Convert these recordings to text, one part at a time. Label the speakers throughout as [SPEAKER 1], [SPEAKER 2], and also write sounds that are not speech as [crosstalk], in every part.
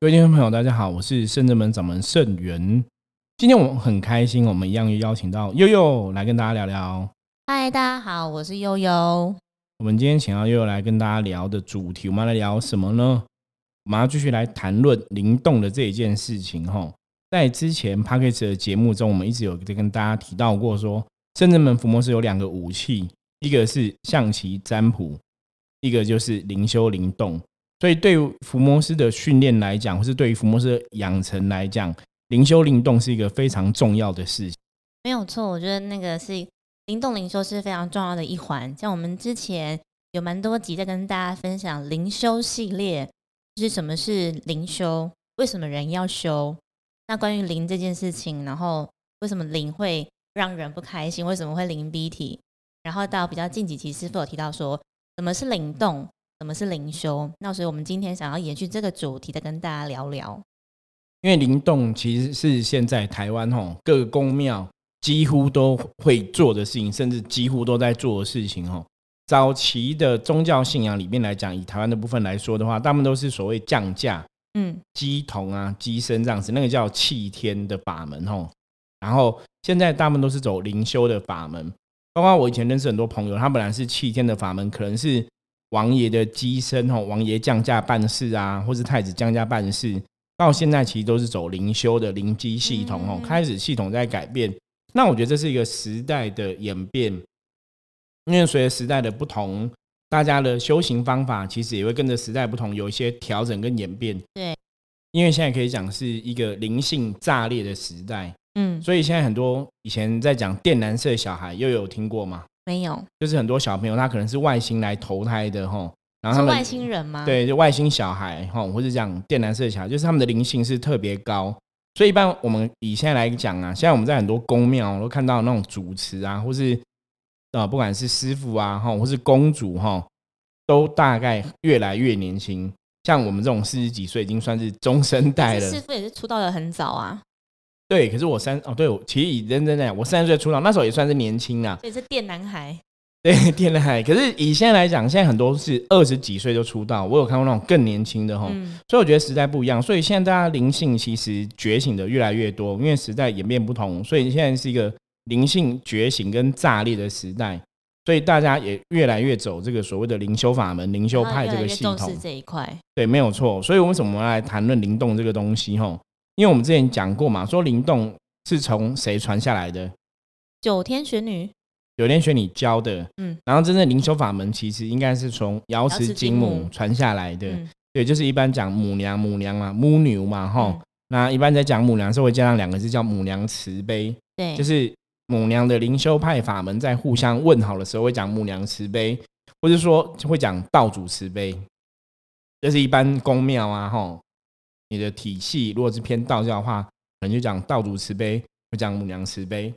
[SPEAKER 1] 各位听众朋友，大家好，我是圣正门掌门圣元。今天我们很开心，我们一样邀请到悠悠来跟大家聊聊。
[SPEAKER 2] 嗨，大家好，我是悠悠。
[SPEAKER 1] 我们今天请到悠悠来跟大家聊的主题，我们来聊什么呢？我们要继续来谈论灵动的这一件事情。哈，在之前 p a c k a g e 的节目中，我们一直有在跟大家提到过，说圣正门伏魔师有两个武器，一个是象棋占卜，一个就是灵修灵动。所以，对于伏魔师的训练来讲，或是对于伏魔师的养成来讲，灵修灵动是一个非常重要的事情。
[SPEAKER 2] 没有错，我觉得那个是灵动灵修是非常重要的一环。像我们之前有蛮多集在跟大家分享灵修系列，就是什么是灵修，为什么人要修？那关于灵这件事情，然后为什么灵会让人不开心？为什么会灵逼体？然后到比较近几期，师傅有提到说，什么是灵动？什么是灵修？那所以我们今天想要延续这个主题，再跟大家聊聊。
[SPEAKER 1] 因为灵动其实是现在台湾吼各个宫庙几乎都会做的事情，甚至几乎都在做的事情吼。早期的宗教信仰里面来讲，以台湾的部分来说的话，大部分都是所谓降价、嗯，鸡同啊、鸡身这样子，那个叫气天的法门吼。然后现在大部分都是走灵修的法门，包括我以前认识很多朋友，他本来是气天的法门，可能是。王爷的机身吼，王爷降价办事啊，或是太子降价办事，到现在其实都是走灵修的灵机系统哦，开始系统在改变。那我觉得这是一个时代的演变，因为随着时代的不同，大家的修行方法其实也会跟着时代不同有一些调整跟演变。
[SPEAKER 2] 对，
[SPEAKER 1] 因为现在可以讲是一个灵性炸裂的时代，嗯，所以现在很多以前在讲电蓝色小孩，又有听过吗？
[SPEAKER 2] 没有，
[SPEAKER 1] 就是很多小朋友他可能是外星来投胎的哈，
[SPEAKER 2] 然后是外星人吗？
[SPEAKER 1] 对，就外星小孩哈，或者讲电蓝色小孩，就是他们的灵性是特别高，所以一般我们以现在来讲啊，现在我们在很多宫庙都看到那种主持啊，或是啊，不管是师傅啊哈，或是公主哈，都大概越来越年轻，像我们这种四十几岁已经算是中生代了。
[SPEAKER 2] 师傅也是出道的很早啊。
[SPEAKER 1] 对，可是我三哦，对，其实以认真的，我三十岁出道，那时候也算是年轻啊。
[SPEAKER 2] 所以是电男孩。[laughs]
[SPEAKER 1] 对，电男孩。可是以现在来讲，现在很多是二十几岁就出道，我有看过那种更年轻的哈。所以我觉得时代不一样，所以现在大家灵性其实觉醒的越来越多，因为时代演变不同，所以现在是一个灵性觉醒跟炸裂的时代，所以大家也越来越走这个所谓的灵修法门、灵修派这个系统
[SPEAKER 2] 这一块。
[SPEAKER 1] 对，没有错。所以为什么我们来谈论灵动这个东西？哈。因为我们之前讲过嘛，说灵动是从谁传下来的？
[SPEAKER 2] 九天玄女，
[SPEAKER 1] 九天玄女教的。嗯，然后真正灵修法门其实应该是从瑶池金母传下来的。对，就是一般讲母娘，母娘嘛，母牛嘛，哈。那一般在讲母娘时候会加上两个字叫母娘慈悲。
[SPEAKER 2] 对，
[SPEAKER 1] 就是母娘的灵修派法门在互相问好的时候会讲母娘慈悲，或者说会讲道主慈悲。这是一般宫庙啊，哈。你的体系如果是偏道教的话，可能就讲道主慈悲，会讲母娘慈悲。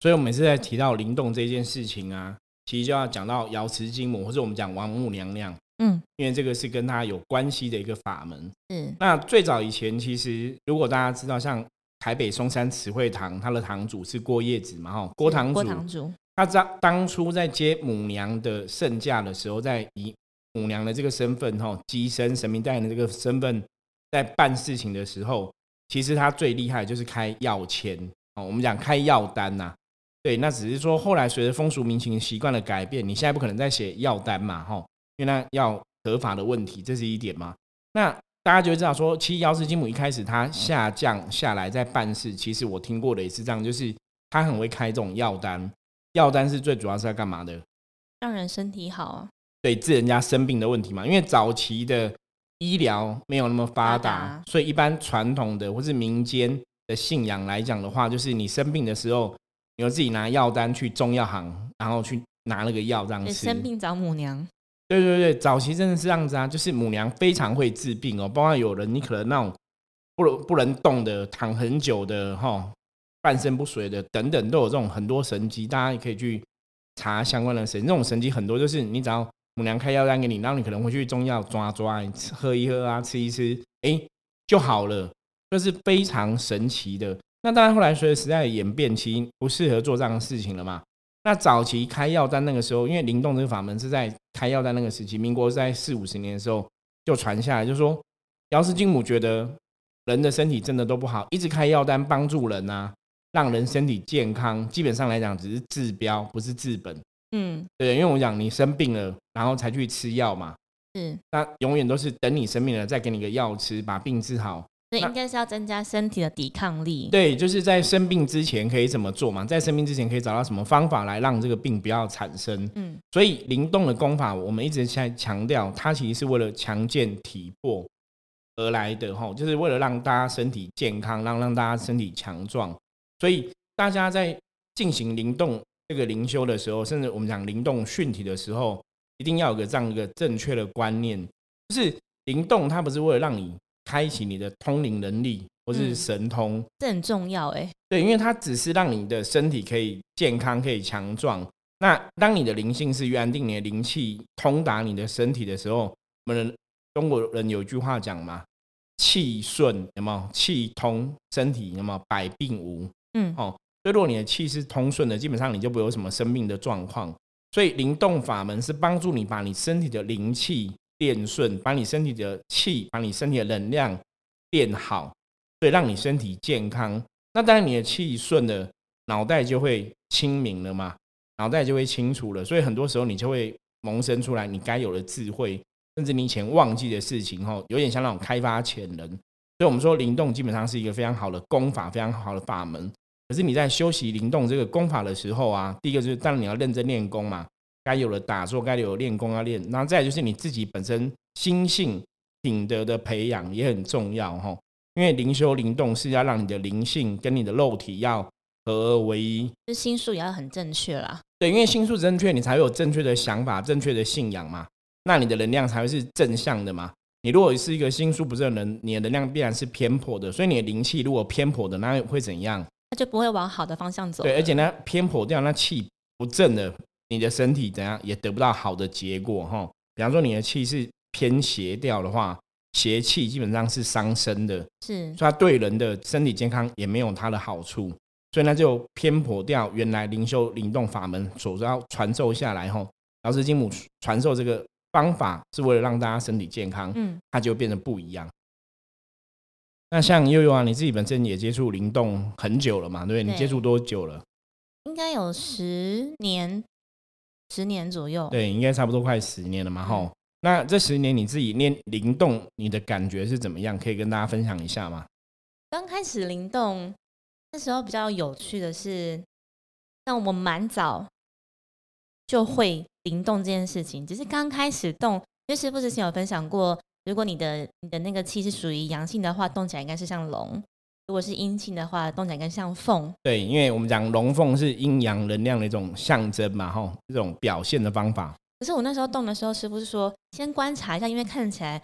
[SPEAKER 1] 所以，我每次在提到灵动这件事情啊，其实就要讲到瑶池金母，或者我们讲王母娘娘。嗯，因为这个是跟他有关系的一个法门。嗯，那最早以前，其实如果大家知道，像台北松山慈惠堂，他的堂主是郭叶子嘛，哈，郭堂主。
[SPEAKER 2] 郭堂主。
[SPEAKER 1] 他当当初在接母娘的圣驾的时候，在以母娘的这个身份，哈，机身神明代言的这个身份。在办事情的时候，其实他最厉害就是开药签哦。我们讲开药单呐，对，那只是说后来随着风俗民情习惯的改变，你现在不可能再写药单嘛，哈，因为那要合法的问题，这是一点嘛。那大家就会知道说，其实瑶池金母一开始他下降下来在办事，其实我听过的也是这样，就是他很会开这种药单，药单是最主要是在干嘛的？
[SPEAKER 2] 让人身体好啊，
[SPEAKER 1] 对，治人家生病的问题嘛。因为早期的。医疗没有那么发达，所以一般传统的或是民间的信仰来讲的话，就是你生病的时候，你要自己拿药单去中药行，然后去拿那个药这样吃。
[SPEAKER 2] 生病找母娘。
[SPEAKER 1] 对对对，早期真的是这样子啊，就是母娘非常会治病哦。包括有人你可能那种不能不能动的、躺很久的、哈半身不遂的等等，都有这种很多神迹，大家也可以去查相关的神。这种神迹很多，就是你只要。母娘开药单给你，然后你可能会去中药抓抓，喝一喝啊，吃一吃，哎，就好了，这是非常神奇的。那当然，后来随着时代的演变，其实不适合做这样的事情了嘛。那早期开药单那个时候，因为灵动这个法门是在开药单那个时期，民国在四五十年的时候就传下来，就说姚氏金母觉得人的身体真的都不好，一直开药单帮助人啊，让人身体健康，基本上来讲只是治标，不是治本。嗯，对，因为我讲你生病了，然后才去吃药嘛，
[SPEAKER 2] 是，
[SPEAKER 1] 那永远都是等你生病了再给你个药吃，把病治好。
[SPEAKER 2] 所以应该是要增加身体的抵抗力。
[SPEAKER 1] 对，就是在生病之前可以怎么做嘛？在生病之前可以找到什么方法来让这个病不要产生？嗯，所以灵动的功法，我们一直在强调，它其实是为了强健体魄而来的哈，就是为了让大家身体健康，让让大家身体强壮。所以大家在进行灵动这个灵修的时候，甚至我们讲灵动训体的时候，一定要有个这样一个正确的观念，就是灵动它不是为了让你。开启你的通灵能力，或是神通，
[SPEAKER 2] 这很重要哎。
[SPEAKER 1] 对，因为它只是让你的身体可以健康、可以强壮。那当你的灵性是越安定，你的灵气通达你的身体的时候，我们中国人有句话讲嘛：“气顺，有没有？气通，身体有没有？百病无。”嗯，哦，所以如果你的气是通顺的，基本上你就不会有什么生病的状况。所以灵动法门是帮助你把你身体的灵气。变顺，把你身体的气，把你身体的能量变好，所以让你身体健康。那当然，你的气顺了，脑袋就会清明了嘛，脑袋就会清楚了。所以很多时候，你就会萌生出来你该有的智慧，甚至你以前忘记的事情，哈，有点像那种开发潜能。所以我们说，灵动基本上是一个非常好的功法，非常好的法门。可是你在修习灵动这个功法的时候啊，第一个就是当然你要认真练功嘛。该有的打坐，该有练功要练，然后再就是你自己本身心性品德的培养也很重要哈。因为灵修灵动是要让你的灵性跟你的肉体要合而为一，
[SPEAKER 2] 就心术也要很正确啦。
[SPEAKER 1] 对，因为心术正确，你才会有正确的想法、正确的信仰嘛。那你的能量才会是正向的嘛。你如果是一个心术不正的人，你的能量必然是偏颇的。所以你的灵气如果偏颇的，那会怎样？
[SPEAKER 2] 那就不会往好的方向走。
[SPEAKER 1] 对，而且呢，偏颇掉，那气不正的。你的身体怎样也得不到好的结果哈。比方说你的气是偏邪掉的话，邪气基本上是伤身的，
[SPEAKER 2] 是，
[SPEAKER 1] 所以它对人的身体健康也没有它的好处，所以那就偏颇掉原来灵修灵动法门所要传授下来哈。老师金母传授这个方法是为了让大家身体健康，嗯，它就变得不一样。那像悠悠啊，你自己本身也接触灵动很久了嘛，对不对？你接触多久了？
[SPEAKER 2] 应该有十年。十年左右，
[SPEAKER 1] 对，应该差不多快十年了嘛，吼。那这十年你自己练灵动，你的感觉是怎么样？可以跟大家分享一下吗？
[SPEAKER 2] 刚开始灵动那时候比较有趣的是，像我蛮早就会灵动这件事情，只是刚开始动，因为师傅之前有分享过，如果你的你的那个气是属于阳性的话，动起来应该是像龙。如果是阴性的话，动起来应该像凤。
[SPEAKER 1] 对，因为我们讲龙凤是阴阳能量的一种象征嘛，吼，这种表现的方法。
[SPEAKER 2] 可是我那时候动的时候，师傅是说先观察一下，因为看起来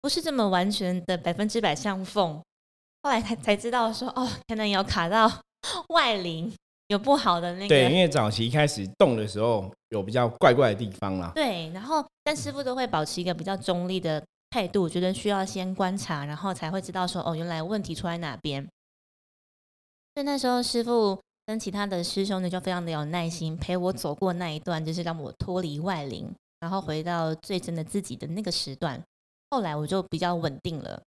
[SPEAKER 2] 不是这么完全的百分之百像凤。后来才才知道说，哦，可能有卡到 [laughs] 外灵，有不好的那个。
[SPEAKER 1] 对，因为早期开始动的时候，有比较怪怪的地方啦。
[SPEAKER 2] 对，然后但师傅都会保持一个比较中立的。态度，我觉得需要先观察，然后才会知道说，哦，原来问题出在哪边。所以那时候师傅跟其他的师兄呢，就非常的有耐心，陪我走过那一段，就是让我脱离外灵，然后回到最真的自己的那个时段。后来我就比较稳定了。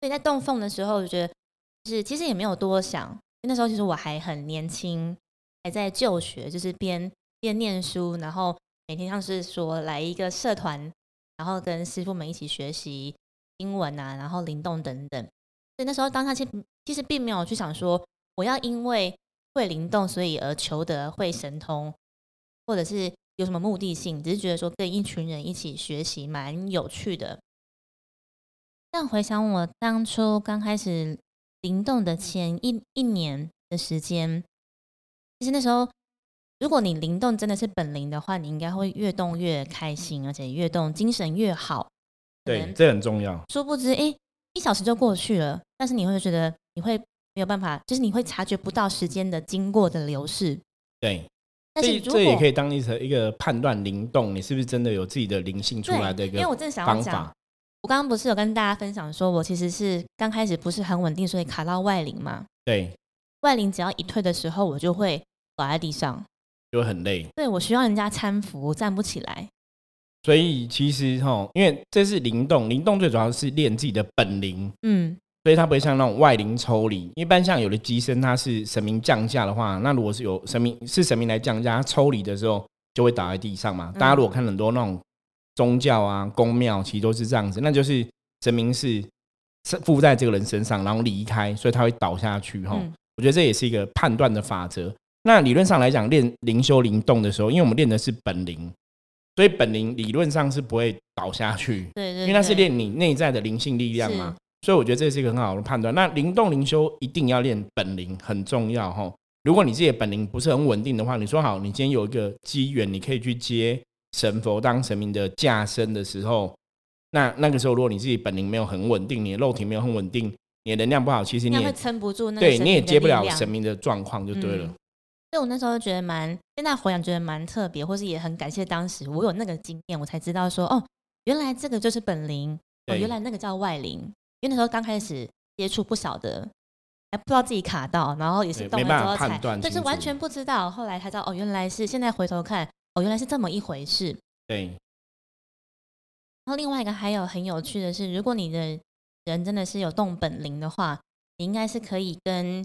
[SPEAKER 2] 所以在洞缝的时候，我觉得就是其实也没有多想，那时候其实我还很年轻，还在就学，就是边边念书，然后每天像是说来一个社团。然后跟师傅们一起学习英文啊，然后灵动等等。所以那时候当下其其实并没有去想说我要因为会灵动，所以而求得会神通，或者是有什么目的性，只是觉得说跟一群人一起学习蛮有趣的。但回想我当初刚开始灵动的前一一年的时间，其实那时候。如果你灵动真的是本灵的话，你应该会越动越开心，而且越动精神越好。
[SPEAKER 1] 对，这很重要。
[SPEAKER 2] 殊不知，哎，一小时就过去了，但是你会觉得你会没有办法，就是你会察觉不到时间的经过的流逝。
[SPEAKER 1] 对，但是这也可以当一成一个判断灵动，你是不是真的有自己的灵性出来的一个因
[SPEAKER 2] 为我正想要讲，我刚刚不是有跟大家分享说，我其实是刚开始不是很稳定，所以卡到外灵嘛。
[SPEAKER 1] 对，
[SPEAKER 2] 外灵只要一退的时候，我就会倒在地上。
[SPEAKER 1] 就很累，
[SPEAKER 2] 对我需要人家搀扶，站不起来。
[SPEAKER 1] 所以其实哈，因为这是灵动，灵动最主要是练自己的本灵，
[SPEAKER 2] 嗯，
[SPEAKER 1] 所以它不会像那种外灵抽离。一般像有的机身，它是神明降下的话，那如果是有神明是神明来降价，它抽离的时候就会倒在地上嘛。大家如果看很多那种宗教啊、宫庙，其实都是这样子，那就是神明是附在这个人身上，然后离开，所以他会倒下去哈。我觉得这也是一个判断的法则。那理论上来讲，练灵修灵动的时候，因为我们练的是本灵。所以本灵理论上是不会倒下去，
[SPEAKER 2] 对对，
[SPEAKER 1] 因为那是练你内在的灵性力量嘛。所以我觉得这是一个很好的判断。那灵动灵修一定要练本灵，很重要哈。如果你自己的本灵不是很稳定的话，你说好，你今天有一个机缘，你可以去接神佛当神明的驾身的时候，那那个时候如果你自己本灵没有很稳定，你的肉体没有很稳定，你的能量不好，其实你也
[SPEAKER 2] 撑不住，那
[SPEAKER 1] 对，你也接不了神明的状况就对了。
[SPEAKER 2] 所以我那时候觉得蛮，现在回想觉得蛮特别，或是也很感谢当时我有那个经验，我才知道说，哦，原来这个就是本灵，哦，原来那个叫外灵。因为那时候刚开始接触，不少的，还不知道自己卡到，然后也是动了之后才，但是完全不知道。后来才知道，哦，原来是现在回头看，哦，原来是这么一回事。
[SPEAKER 1] 对。
[SPEAKER 2] 然后另外一个还有很有趣的是，如果你的人真的是有动本灵的话，你应该是可以跟。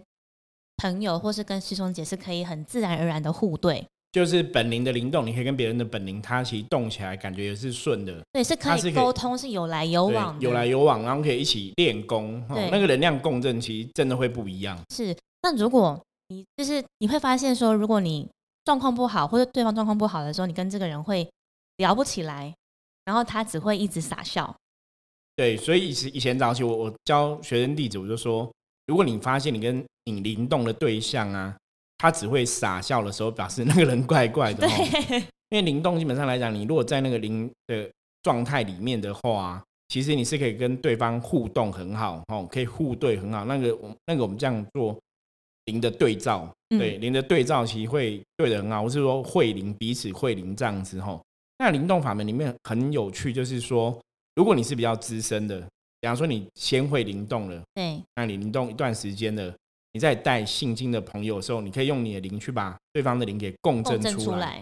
[SPEAKER 2] 朋友或是跟师兄姐是可以很自然而然的互对，
[SPEAKER 1] 就是本灵的灵动，你可以跟别人的本灵，它其实动起来感觉也是顺的，
[SPEAKER 2] 对，是可以沟通，是有来有往，
[SPEAKER 1] 有来有往，然后可以一起练功，那个能量共振其实真的会不一样。
[SPEAKER 2] 是，那如果你就是你会发现说，如果你状况不好，或者对方状况不好的时候，你跟这个人会聊不起来，然后他只会一直傻笑。
[SPEAKER 1] 对，所以以以前早期我我教学生弟子，我就说。如果你发现你跟你灵动的对象啊，他只会傻笑的时候，表示那个人怪怪的。[laughs]
[SPEAKER 2] 对，
[SPEAKER 1] 因为灵动基本上来讲，你如果在那个灵的状态里面的话，其实你是可以跟对方互动很好，哦，可以互对很好。那个我那个我们这样做灵的对照，对灵的对照其实会对的很好。我是说会灵彼此会灵这样子吼。那灵动法门里面很有趣，就是说如果你是比较资深的。比方说，你先会灵动了，
[SPEAKER 2] 对，
[SPEAKER 1] 那你灵动一段时间了，你在带信经的朋友的时候，你可以用你的灵去把对方的灵给共振出来，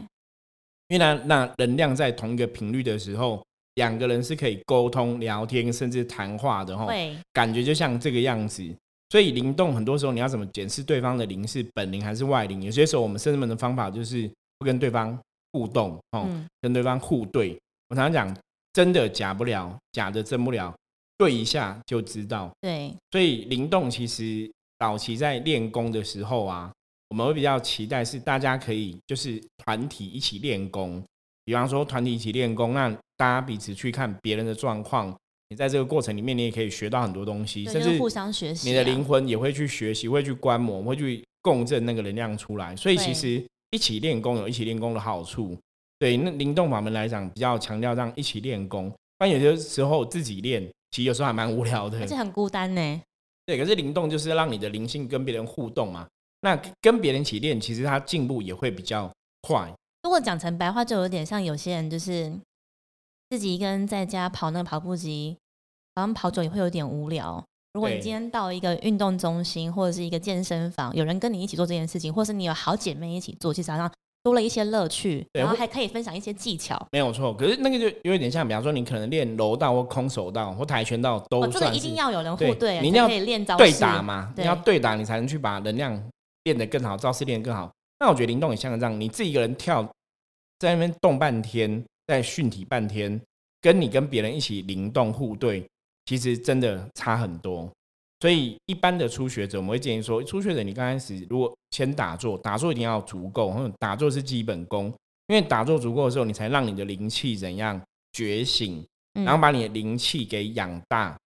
[SPEAKER 1] 因为呢，那能量在同一个频率的时候，两个人是可以沟通、聊天，甚至谈话的哈，感觉就像这个样子。所以灵动很多时候，你要怎么检视对方的灵是本灵还是外灵？有些时候，我们圣人们的方法就是不跟对方互动，哦，跟对方互对。我常常讲，真的假不了，假的真不了。对一下就知道，
[SPEAKER 2] 对，
[SPEAKER 1] 所以灵动其实早期在练功的时候啊，我们会比较期待是大家可以就是团体一起练功，比方说团体一起练功，那大家彼此去看别人的状况，你在这个过程里面你也可以学到很多东西，甚至
[SPEAKER 2] 互相学习，
[SPEAKER 1] 你的灵魂也会去学习，会去观摩，会去共振那个能量出来。所以其实一起练功有一起练功的好处，对，那灵动法门来讲比较强调让一起练功，但有些时候自己练。其实有时候还蛮无聊的，
[SPEAKER 2] 而且很孤单呢。
[SPEAKER 1] 对，可是灵动就是让你的灵性跟别人互动嘛。那跟别人一起练，其实他进步也会比较快。
[SPEAKER 2] 如果讲成白话，就有点像有些人就是自己一个人在家跑那个跑步机，好像跑久也会有点无聊。如果你今天到一个运动中心或者是一个健身房，有人跟你一起做这件事情，或是你有好姐妹一起做，其实好像。多了一些乐趣，然后还可以分享一些技巧，
[SPEAKER 1] 没有错。可是那个就有点像，比方说你可能练柔道或空手道或跆拳道都算
[SPEAKER 2] 一定要有人互
[SPEAKER 1] 对，
[SPEAKER 2] 你
[SPEAKER 1] 要
[SPEAKER 2] 可以练招
[SPEAKER 1] 对打嘛，你要对打，你才能去把能量练得更好，招式练得更好。那我觉得灵动也像这样，你自己一个人跳在那边动半天，在训体半天，跟你跟别人一起灵动互对，其实真的差很多。所以，一般的初学者，我们会建议说，初学者你刚开始如果先打坐，打坐一定要足够，打坐是基本功，因为打坐足够的时候，你才让你的灵气怎样觉醒，然后把你的灵气给养大。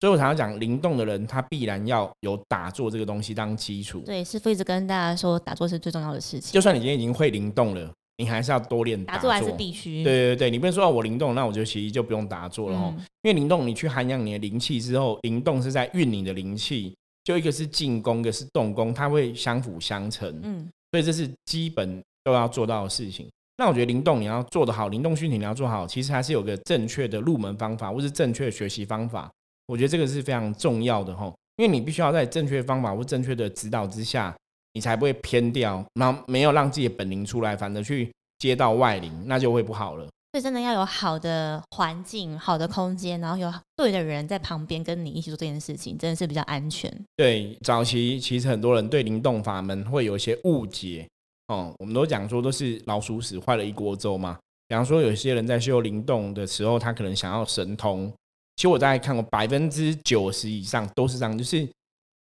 [SPEAKER 1] 所以我常常讲，灵动的人他必然要有打坐这个东西当基础。
[SPEAKER 2] 对，师傅一直跟大家说，打坐是最重要的事情。
[SPEAKER 1] 就算你今天已经会灵动了。你还是要多练
[SPEAKER 2] 打坐，还是必须。
[SPEAKER 1] 对对对，你不能说我灵动，那我就其实就不用打坐了哈。因为灵动，你去涵养你的灵气之后，灵动是在运你的灵气，就一个是进攻，一个是动攻，它会相辅相成。嗯，所以这是基本都要做到的事情。那我觉得灵动你要做得好，灵动训练你要做好，其实还是有个正确的入门方法，或是正确的学习方法。我觉得这个是非常重要的哈，因为你必须要在正确方法或正确的指导之下。你才不会偏掉，然后没有让自己的本领出来，反而去接到外灵，那就会不好了。
[SPEAKER 2] 所以真的要有好的环境、好的空间，然后有对的人在旁边跟你一起做这件事情，真的是比较安全。
[SPEAKER 1] 对，早期其实很多人对灵动法门会有一些误解哦。我们都讲说都是老鼠屎坏了一锅粥嘛。比方说，有些人在修灵动的时候，他可能想要神通。其实我大概看过百分之九十以上都是这样，就是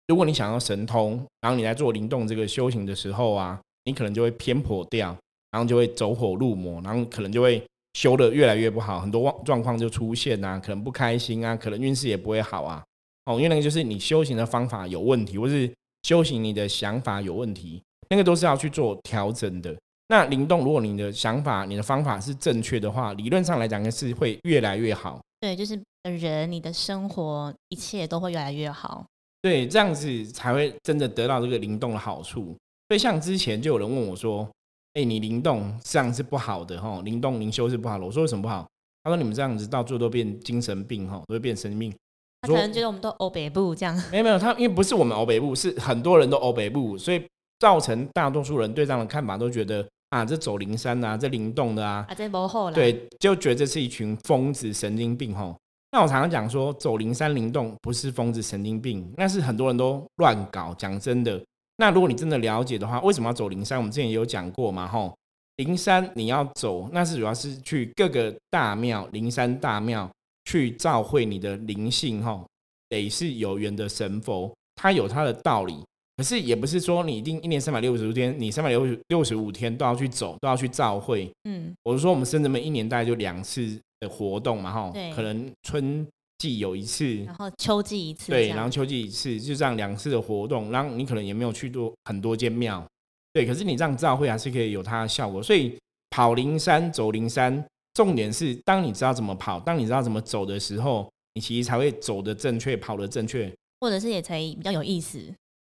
[SPEAKER 1] 如果你想要神通，然后你在做灵动这个修行的时候啊，你可能就会偏颇掉，然后就会走火入魔，然后可能就会。修的越来越不好，很多状状况就出现啊，可能不开心啊，可能运势也不会好啊。哦，因为那个就是你修行的方法有问题，或是修行你的想法有问题，那个都是要去做调整的。那灵动，如果你的想法、你的方法是正确的话，理论上来讲是会越来越好。
[SPEAKER 2] 对，就是人，你的生活一切都会越来越好。
[SPEAKER 1] 对，这样子才会真的得到这个灵动的好处。所以像之前就有人问我说。哎，你灵动这样是不好的哈，灵动灵修是不好的。我说为什么不好？他说你们这样子到最后都变精神病哈，都会变神经病。
[SPEAKER 2] 他可能觉得我们都欧北部这样。
[SPEAKER 1] 没有没有，他因为不是我们欧北部，是很多人都欧北部，所以造成大多数人对这样的看法都觉得啊，这走灵山啊，这灵动的啊，
[SPEAKER 2] 啊这不好
[SPEAKER 1] 对，就觉得这是一群疯子神经病哈。那我常常讲说，走灵山灵动不是疯子神经病，那是很多人都乱搞。讲真的。那如果你真的了解的话，为什么要走灵山？我们之前也有讲过嘛，吼，灵山你要走，那是主要是去各个大庙、灵山大庙去召会你的灵性，吼，得是有缘的神佛，它有它的道理。可是也不是说你一定一年三百六十五天，你三百六六十五天都要去走，都要去召会。嗯，我是说我们深圳们一年大概就两次的活动嘛，吼，可能春。季有一次，
[SPEAKER 2] 然后秋季一次，
[SPEAKER 1] 对，然后秋季一次，就这样两次的活动，然后你可能也没有去多很多间庙，对，可是你这样照会还是可以有它的效果。所以跑灵山走灵山，重点是当你知道怎么跑，当你知道怎么走的时候，你其实才会走的正确，跑的正确，
[SPEAKER 2] 或者是也才比较有意思，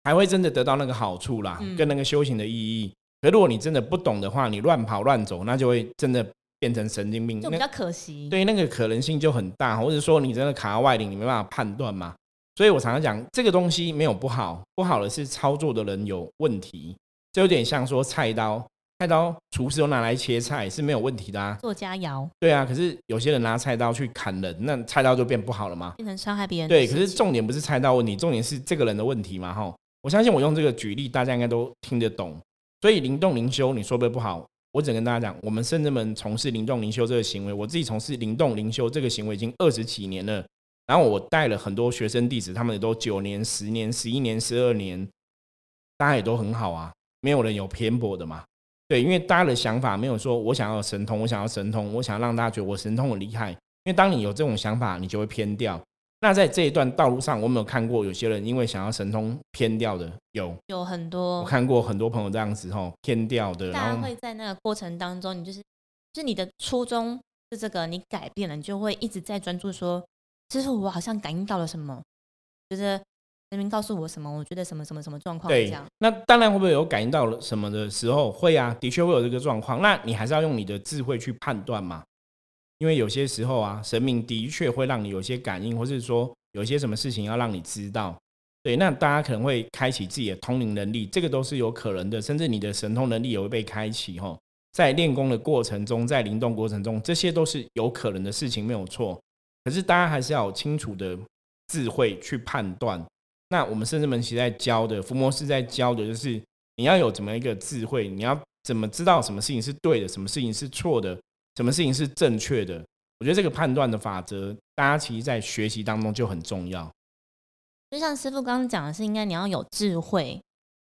[SPEAKER 1] 才会真的得到那个好处啦，跟那个修行的意义。可如果你真的不懂的话，你乱跑乱走，那就会真的。变成神经病
[SPEAKER 2] 就比较可惜，
[SPEAKER 1] 对那个可能性就很大，或者说你真的卡在外领，你没办法判断嘛。所以我常常讲，这个东西没有不好，不好的是操作的人有问题。就有点像说菜刀，菜刀厨师都拿来切菜是没有问题的啊，
[SPEAKER 2] 做佳肴。
[SPEAKER 1] 对啊，可是有些人拿菜刀去砍人，那菜刀就变不好了吗？
[SPEAKER 2] 变成伤害别人。
[SPEAKER 1] 对，可是重点不是菜刀问题，重点是这个人的问题嘛。哈，我相信我用这个举例，大家应该都听得懂。所以灵动灵修，你说的不好。我只跟大家讲，我们圣人们从事灵动灵修这个行为，我自己从事灵动灵修这个行为已经二十几年了。然后我带了很多学生弟子，他们也都九年、十年、十一年、十二年，大家也都很好啊，没有人有偏颇的嘛。对，因为大家的想法没有说我想要神通，我想要神通，我想要让大家觉得我神通很厉害。因为当你有这种想法，你就会偏掉。那在这一段道路上，我没有看过有些人因为想要神通偏掉的，有
[SPEAKER 2] 有很多，
[SPEAKER 1] 我看过很多朋友这样子吼偏掉的。
[SPEAKER 2] 大家会在那个过程当中，你就是就是你的初衷是这个，你改变了，你就会一直在专注说，其实我好像感应到了什么，就是人民告诉我什么，我觉得什么什么什么状况这样。
[SPEAKER 1] 那当然会不会有感应到了什么的时候？会啊，的确会有这个状况。那你还是要用你的智慧去判断嘛。因为有些时候啊，神明的确会让你有些感应，或是说有些什么事情要让你知道。对，那大家可能会开启自己的通灵能力，这个都是有可能的，甚至你的神通能力也会被开启。哈，在练功的过程中，在灵动过程中，这些都是有可能的事情，没有错。可是大家还是要有清楚的智慧去判断。那我们圣至门其实在教的，伏魔师在教的就是你要有怎么一个智慧，你要怎么知道什么事情是对的，什么事情是错的。什么事情是正确的？我觉得这个判断的法则，大家其实在学习当中就很重要。
[SPEAKER 2] 就像师傅刚刚讲的是，应该你要有智慧，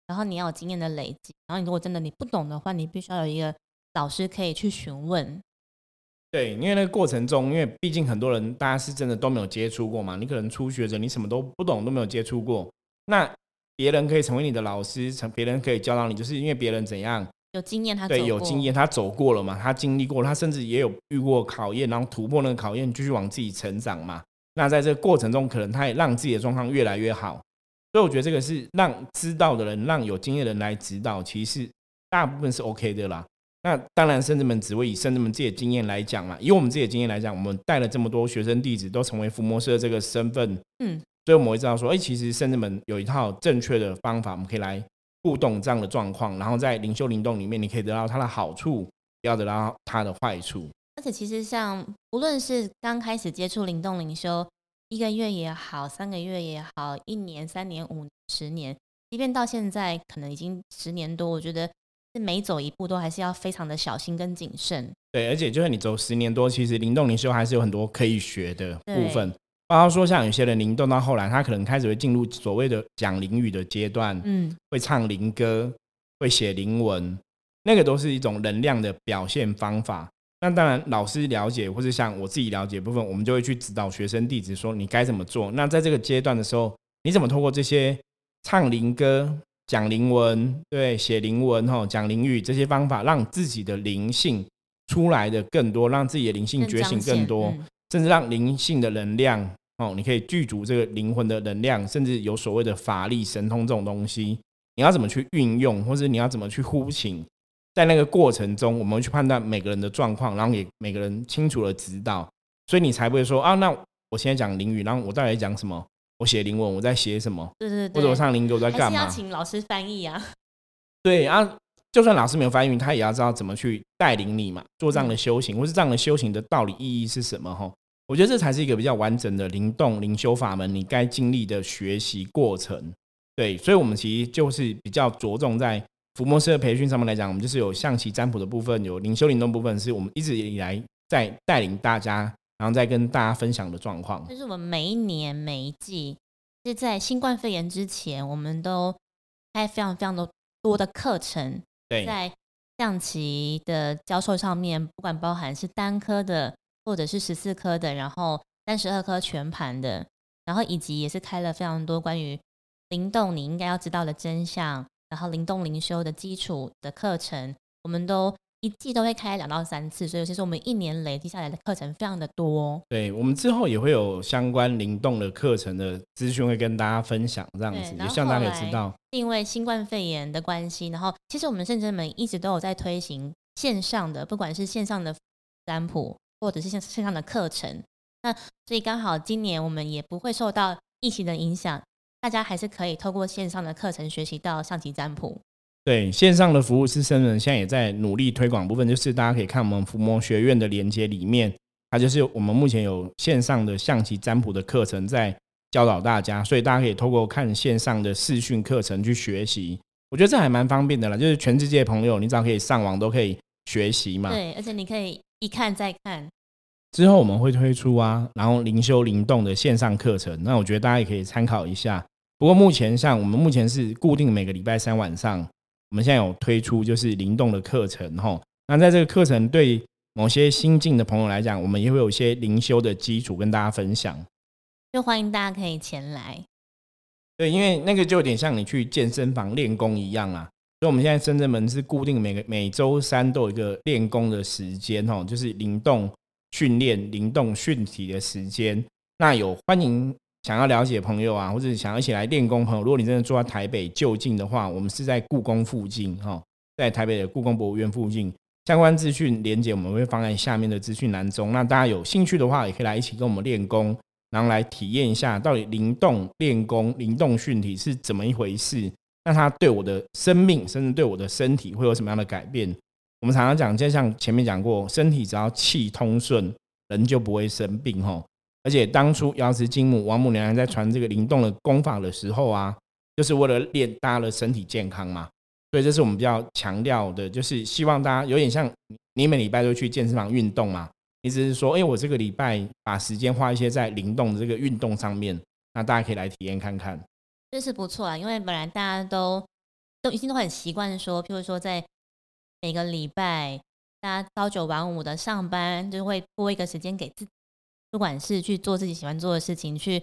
[SPEAKER 2] 然后你要有经验的累积，然后你如果真的你不懂的话，你必须要有一个老师可以去询问。
[SPEAKER 1] 对，因为那个过程中，因为毕竟很多人大家是真的都没有接触过嘛，你可能初学者，你什么都不懂，都没有接触过，那别人可以成为你的老师，成别人可以教导你，就是因为别人怎样。
[SPEAKER 2] 有经验，他
[SPEAKER 1] 对有经验，他走过了嘛？他经历过，他甚至也有遇过考验，然后突破那个考验，继续往自己成长嘛。那在这个过程中，可能他也让自己的状况越来越好。所以我觉得这个是让知道的人，让有经验的人来指导，其实大部分是 OK 的啦。那当然，甚至们只会以甚至们自己的经验来讲嘛。以我们自己的经验来讲，我们带了这么多学生弟子，都成为伏魔师的这个身份，嗯，所以我们会知道说，哎，其实甚至们有一套正确的方法，我们可以来。互动这样的状况，然后在灵修灵动里面，你可以得到它的好处，不要得到它的坏处。
[SPEAKER 2] 而且其实像无论是刚开始接触灵动灵修，一个月也好，三个月也好，一年、三年、五十年，即便到现在可能已经十年多，我觉得是每走一步都还是要非常的小心跟谨慎。
[SPEAKER 1] 对，而且就算你走十年多，其实灵动灵修还是有很多可以学的部分。包括说，像有些人灵动到后来，他可能开始会进入所谓的讲灵语的阶段，
[SPEAKER 2] 嗯，
[SPEAKER 1] 会唱灵歌，会写灵文，那个都是一种能量的表现方法。那当然，老师了解或者像我自己了解部分，我们就会去指导学生弟子说你该怎么做。那在这个阶段的时候，你怎么透过这些唱灵歌、讲灵文、对写灵文、吼讲灵语这些方法，让自己的灵性出来的更多，让自己的灵性觉醒更多，
[SPEAKER 2] 嗯
[SPEAKER 1] 甚至让灵性的能量哦，你可以具足这个灵魂的能量，甚至有所谓的法力、神通这种东西，你要怎么去运用，或者你要怎么去呼请，在那个过程中，我们去判断每个人的状况，然后给每个人清楚的指导，所以你才不会说啊，那我现在讲灵语，然后我到底在讲什么？我写灵文，我在写什么？
[SPEAKER 2] 对对对，
[SPEAKER 1] 或者我唱灵歌，我在干
[SPEAKER 2] 还是要？请老师翻译啊。[laughs]
[SPEAKER 1] 对啊，就算老师没有翻译，他也要知道怎么去带领你嘛，做这样的修行，或是这样的修行的道理意义是什么？哈，我觉得这才是一个比较完整的灵动灵修法门，你该经历的学习过程。对，所以我们其实就是比较着重在福摩斯的培训上面来讲，我们就是有象棋占卜的部分，有灵修灵动部分，是我们一直以来在带领大家，然后再跟大家分享的状况。
[SPEAKER 2] 就是我们每一年每一季，是在新冠肺炎之前，我们都开非常非常的多的课程，
[SPEAKER 1] 对，
[SPEAKER 2] 在象棋的教授上面，不管包含是单科的，或者是十四颗的，然后三十二颗全盘的，然后以及也是开了非常多关于灵动你应该要知道的真相，然后灵动灵修的基础的课程，我们都一季都会开两到三次，所以其实我们一年累积下来的课程非常的多。
[SPEAKER 1] 对，我们之后也会有相关灵动的课程的资讯会跟大家分享，这样子，也希望大家可以知道。
[SPEAKER 2] 因为新冠肺炎的关系，然后其实我们圣真门一直都有在推行线上的，不管是线上的占卜，或者是线线上的课程。那所以刚好今年我们也不会受到疫情的影响，大家还是可以透过线上的课程学习到象棋占卜。
[SPEAKER 1] 对线上的服务师生人现在也在努力推广部分，就是大家可以看我们伏魔学院的连接里面，它就是我们目前有线上的象棋占卜的课程在教导大家，所以大家可以透过看线上的视讯课程去学习。我觉得这还蛮方便的啦，就是全世界朋友，你只要可以上网都可以学习嘛。
[SPEAKER 2] 对，而且你可以一看再看。
[SPEAKER 1] 之后我们会推出啊，然后灵修灵动的线上课程，那我觉得大家也可以参考一下。不过目前像我们目前是固定每个礼拜三晚上，我们现在有推出就是灵动的课程吼。那在这个课程对某些新进的朋友来讲，我们也会有一些灵修的基础跟大家分享。
[SPEAKER 2] 就欢迎大家可以前来。
[SPEAKER 1] 对，因为那个就有点像你去健身房练功一样啊。所以我们现在深圳门是固定每个每周三都有一个练功的时间哦，就是灵动训练、灵动训体的时间。那有欢迎想要了解朋友啊，或者想要一起来练功朋友，如果你真的住在台北就近的话，我们是在故宫附近哈，在台北的故宫博物院附近。相关资讯连接我们会放在下面的资讯栏中。那大家有兴趣的话，也可以来一起跟我们练功，然后来体验一下到底灵动练功、灵动训体是怎么一回事。那它对我的生命，甚至对我的身体会有什么样的改变？我们常常讲，就像前面讲过，身体只要气通顺，人就不会生病吼。而且当初瑶池金母王母娘娘在传这个灵动的功法的时候啊，就是为了练大家的身体健康嘛。所以这是我们比较强调的，就是希望大家有点像你每礼拜都去健身房运动嘛，你只是说，哎、我这个礼拜把时间花一些在灵动的这个运动上面，那大家可以来体验看看。
[SPEAKER 2] 这是不错啊，因为本来大家都都已经都很习惯说，譬如说在每个礼拜，大家朝九晚五的上班，就会拨一个时间给自己，不管是去做自己喜欢做的事情，去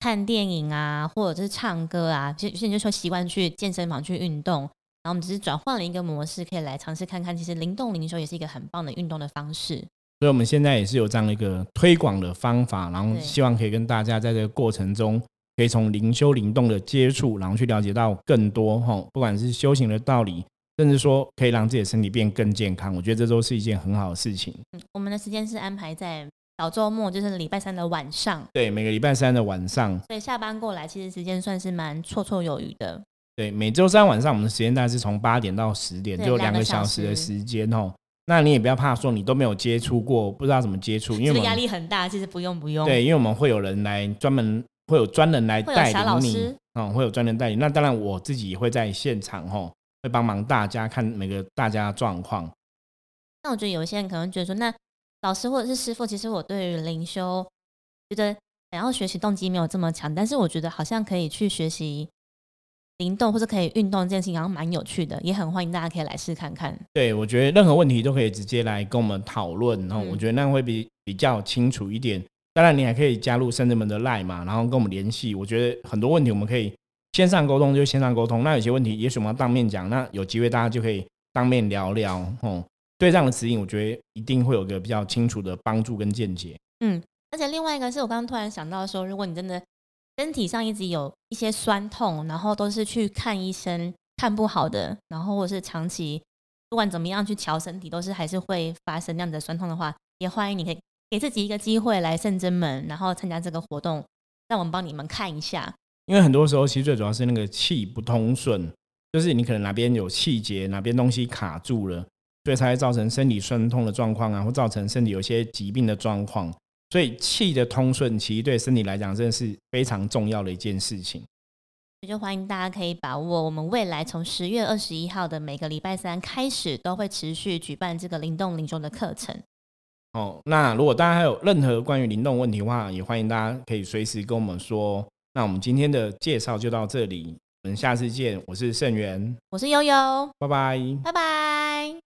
[SPEAKER 2] 看电影啊，或者是唱歌啊，就有些人就说习惯去健身房去运动，然后我们只是转换了一个模式，可以来尝试看看，其实灵动灵修也是一个很棒的运动的方式。
[SPEAKER 1] 所以我们现在也是有这样的一个推广的方法，然后希望可以跟大家在这个过程中，可以从灵修灵动的接触，然后去了解到更多哈，不管是修行的道理，甚至说可以让自己的身体变更健康，我觉得这都是一件很好的事情。
[SPEAKER 2] 嗯，我们的时间是安排在小周末，就是礼拜三的晚上，
[SPEAKER 1] 对，每个礼拜三的晚上，
[SPEAKER 2] 所以下班过来，其实时间算是蛮绰绰有余的。
[SPEAKER 1] 对，每周三晚上我们的时间大概是从八点到十点，就两个
[SPEAKER 2] 小
[SPEAKER 1] 小时的
[SPEAKER 2] 时
[SPEAKER 1] 时间哦。那你也不要怕说你都没有接触过，不知道怎么接触，因为
[SPEAKER 2] 这个压力很大。其实不用不用，
[SPEAKER 1] 对，因为我们会有人来专门会有专人来带领你，嗯，会有专人带领。那当然我自己也会在现场吼，会帮忙大家看每个大家状况。
[SPEAKER 2] 那我觉得有一些人可能觉得说，那老师或者是师傅，其实我对于灵修觉得想要学习动机没有这么强，但是我觉得好像可以去学习。灵动或者可以运动这件事情，好像蛮有趣的，也很欢迎大家可以来试看看。
[SPEAKER 1] 对，我觉得任何问题都可以直接来跟我们讨论，然后我觉得那会比比较清楚一点。当然，你还可以加入圣人们的 Line 嘛，然后跟我们联系。我觉得很多问题我们可以线上沟通，就线上沟通。那有些问题也许我们要当面讲，那有机会大家就可以当面聊聊。哦，对这样的指引，我觉得一定会有个比较清楚的帮助跟见解。
[SPEAKER 2] 嗯，而且另外一个是我刚刚突然想到说，如果你真的。身体上一直有一些酸痛，然后都是去看医生看不好的，然后或者是长期不管怎么样去调身体，都是还是会发生那样的酸痛的话，也欢迎你可以给自己一个机会来圣真门，然后参加这个活动，让我们帮你们看一下。
[SPEAKER 1] 因为很多时候其实最主要是那个气不通顺，就是你可能哪边有气结，哪边东西卡住了，所以才会造成身体酸痛的状况啊，或造成身体有些疾病的状况。所以气的通顺，其实对身体来讲，真的是非常重要的一件事情。
[SPEAKER 2] 就欢迎大家可以把握我们未来从十月二十一号的每个礼拜三开始，都会持续举办这个灵动灵修的课程。
[SPEAKER 1] 哦，那如果大家还有任何关于灵动问题的话，也欢迎大家可以随时跟我们说。那我们今天的介绍就到这里，我们下次见。我是盛源，
[SPEAKER 2] 我是悠悠，
[SPEAKER 1] 拜拜，
[SPEAKER 2] 拜拜。